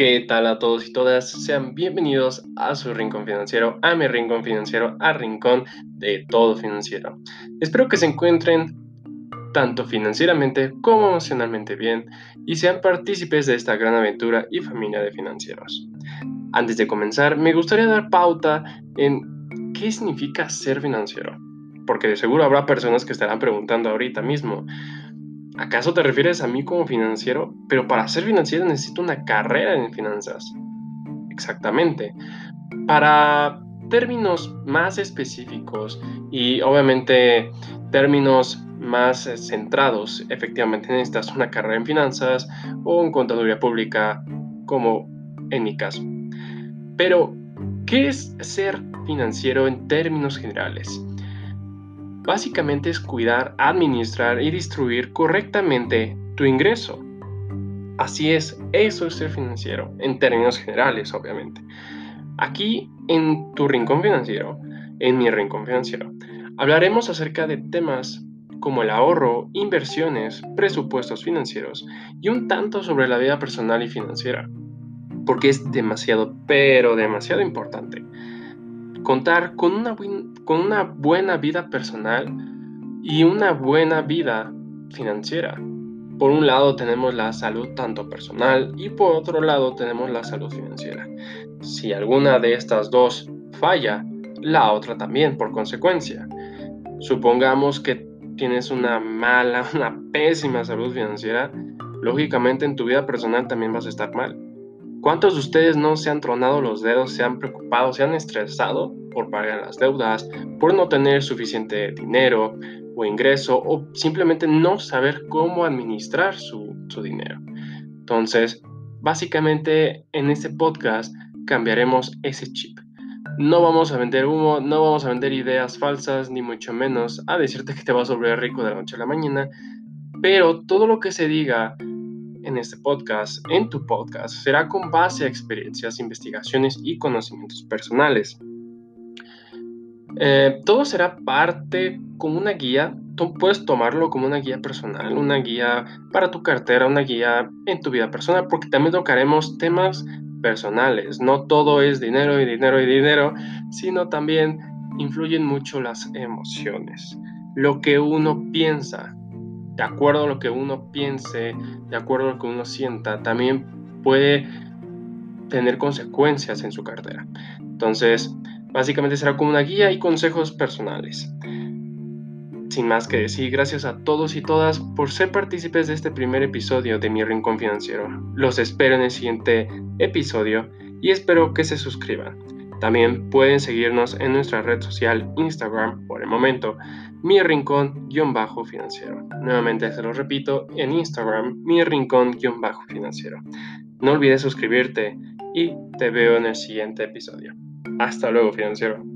¿Qué tal a todos y todas? Sean bienvenidos a su Rincón Financiero, a mi Rincón Financiero, a Rincón de Todo Financiero. Espero que se encuentren tanto financieramente como emocionalmente bien y sean partícipes de esta gran aventura y familia de financieros. Antes de comenzar, me gustaría dar pauta en qué significa ser financiero, porque seguro habrá personas que estarán preguntando ahorita mismo, ¿Acaso te refieres a mí como financiero? Pero para ser financiero necesito una carrera en finanzas. Exactamente. Para términos más específicos y obviamente términos más centrados, efectivamente necesitas una carrera en finanzas o en contaduría pública, como en mi caso. Pero, ¿qué es ser financiero en términos generales? Básicamente es cuidar, administrar y distribuir correctamente tu ingreso. Así es, eso es ser financiero, en términos generales, obviamente. Aquí, en tu rincón financiero, en mi rincón financiero, hablaremos acerca de temas como el ahorro, inversiones, presupuestos financieros y un tanto sobre la vida personal y financiera, porque es demasiado, pero demasiado importante contar con una, buena vida personal y una buena vida financiera. Por un lado tenemos la salud tanto personal y por otro lado tenemos la salud financiera. Si alguna de estas dos falla, la otra también por consecuencia. Supongamos que tienes una mala, una pésima salud financiera, lógicamente en tu vida personal también vas a estar mal. ¿Cuántos de ustedes no se han tronado los dedos, se han preocupado, se han estresado por pagar las deudas, por no tener suficiente dinero o ingreso o simplemente no saber cómo administrar su, dinero? Entonces, básicamente en este podcast cambiaremos ese chip. No vamos a vender humo, no vamos a vender ideas falsas, ni mucho menos a decirte que te vas a volver rico de la noche a la mañana, pero todo lo que se diga en este podcast, en tu podcast, será con base a experiencias, investigaciones y conocimientos personales. Eh, todo será parte como una guía, tú puedes tomarlo como una guía personal, una guía para tu cartera, una guía en tu vida personal, porque también tocaremos temas personales. No todo es dinero y dinero y dinero, sino también influyen mucho las emociones, lo que uno piensa, de acuerdo a lo que uno piense, de acuerdo a lo que uno sienta, también puede tener consecuencias en su cartera. Entonces, básicamente será como una guía y consejos personales. Sin más que decir, gracias a todos y todas por ser partícipes de este primer episodio de Mi Rincón Financiero. Los espero en el siguiente episodio y espero que se suscriban. También pueden seguirnos en nuestra red social Instagram por el momento, mi rincón-financiero. Nuevamente se lo repito, en Instagram, mi rincón-financiero. No olvides suscribirte y te veo en el siguiente episodio. Hasta luego, financiero.